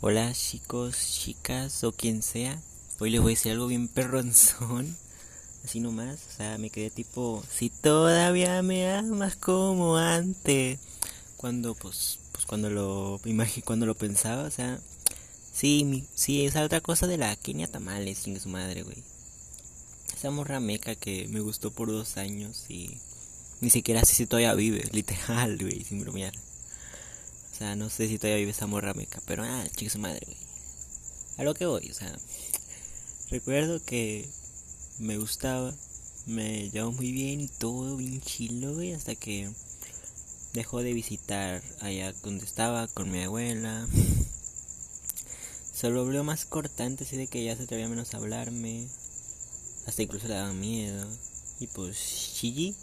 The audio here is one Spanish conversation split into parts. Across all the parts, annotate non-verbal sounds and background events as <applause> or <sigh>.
Hola chicos, chicas o quien sea. Hoy les voy a decir algo bien perronzón. <laughs> Así nomás, o sea, me quedé tipo, si todavía me amas como antes. Cuando, pues, pues cuando lo cuando lo pensaba, o sea, sí, mi, sí, esa otra cosa de la Kenia Tamales, sin su madre, güey. Esa morra meca que me gustó por dos años y ni siquiera sé si todavía vive, <laughs> literal, güey, sin bromear. O sea, no sé si todavía vive esa morra meca, pero ah, chica madre, güey. A lo que voy, o sea, recuerdo que me gustaba, me llevó muy bien y todo bien chilo, güey, hasta que dejó de visitar allá donde estaba con mi abuela. Se volvió más cortante, así de que ya se atrevía menos a hablarme. Hasta incluso le daba miedo. Y pues, chillí.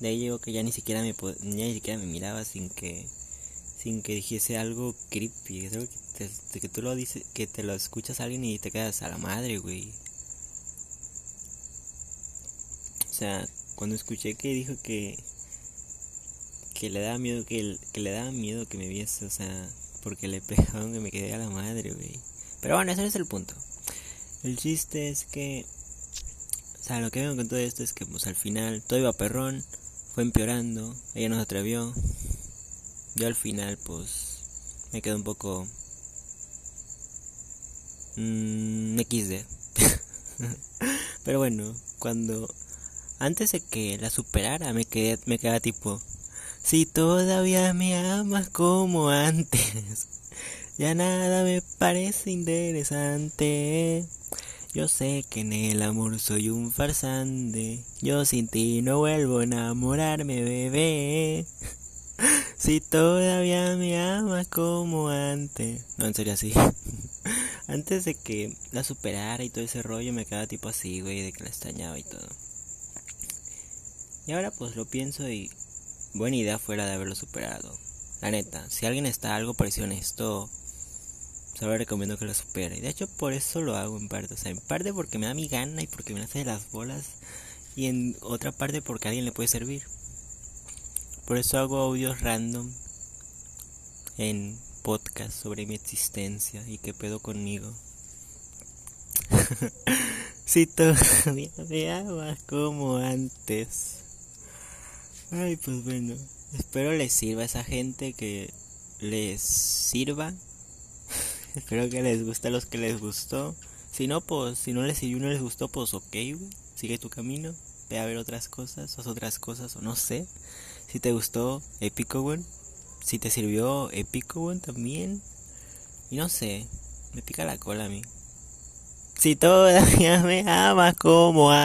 De ahí llegó que ya ni siquiera me ya ni siquiera me miraba sin que sin que dijese algo creepy, es algo que, te, tú lo dices, que te lo escuchas a alguien y te quedas a la madre, güey. O sea, cuando escuché que dijo que que le daba miedo que, le daba miedo que me viese, o sea, porque le <laughs> pegaron que me quedé a la madre, güey. Pero bueno, ese es el punto. El chiste es que o sea, lo que veo con todo esto es que pues al final todo iba perrón, fue empeorando, ella no se atrevió, yo al final pues me quedo un poco mmm, XD. <laughs> Pero bueno, cuando antes de que la superara me quedé me quedaba tipo si todavía me amas como antes, <laughs> ya nada me parece interesante. Yo sé que en el amor soy un farsante. Yo sin ti no vuelvo a enamorarme, bebé. <laughs> Si todavía me amas como antes. No, en serio así. <laughs> antes de que la superara y todo ese rollo me quedaba tipo así, güey, de que la extrañaba y todo. Y ahora pues lo pienso y buena idea fuera de haberlo superado. La neta, si alguien está algo parecido en esto, se lo recomiendo que lo supere. De hecho por eso lo hago en parte. O sea, en parte porque me da mi gana y porque me hace las bolas. Y en otra parte porque a alguien le puede servir. Por eso hago audios random en podcast sobre mi existencia y qué pedo conmigo. <laughs> si todavía <laughs> me amas como antes. Ay, pues bueno, espero les sirva a esa gente que les sirva. <laughs> espero que les guste a los que les gustó. Si no, pues, si no les sirvió no les gustó, pues ok, Sigue tu camino. Ve a ver otras cosas, o otras cosas, o no sé. Si te gustó, épico, weón. Si te sirvió, épico, weón, también. Y no sé, me pica la cola a mí. Si todavía <laughs> me amas como antes.